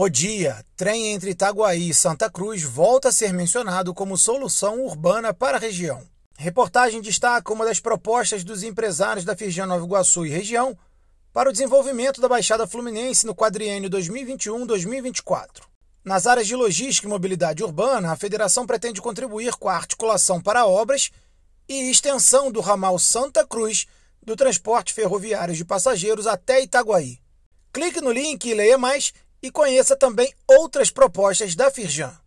O dia, trem entre Itaguaí e Santa Cruz, volta a ser mencionado como solução urbana para a região. Reportagem destaca uma das propostas dos empresários da Firjan Nova Iguaçu e região para o desenvolvimento da Baixada Fluminense no quadriênio 2021-2024. Nas áreas de logística e mobilidade urbana, a federação pretende contribuir com a articulação para obras e extensão do ramal Santa Cruz do transporte ferroviário de passageiros até Itaguaí. Clique no link e leia mais e conheça também outras propostas da Firjan.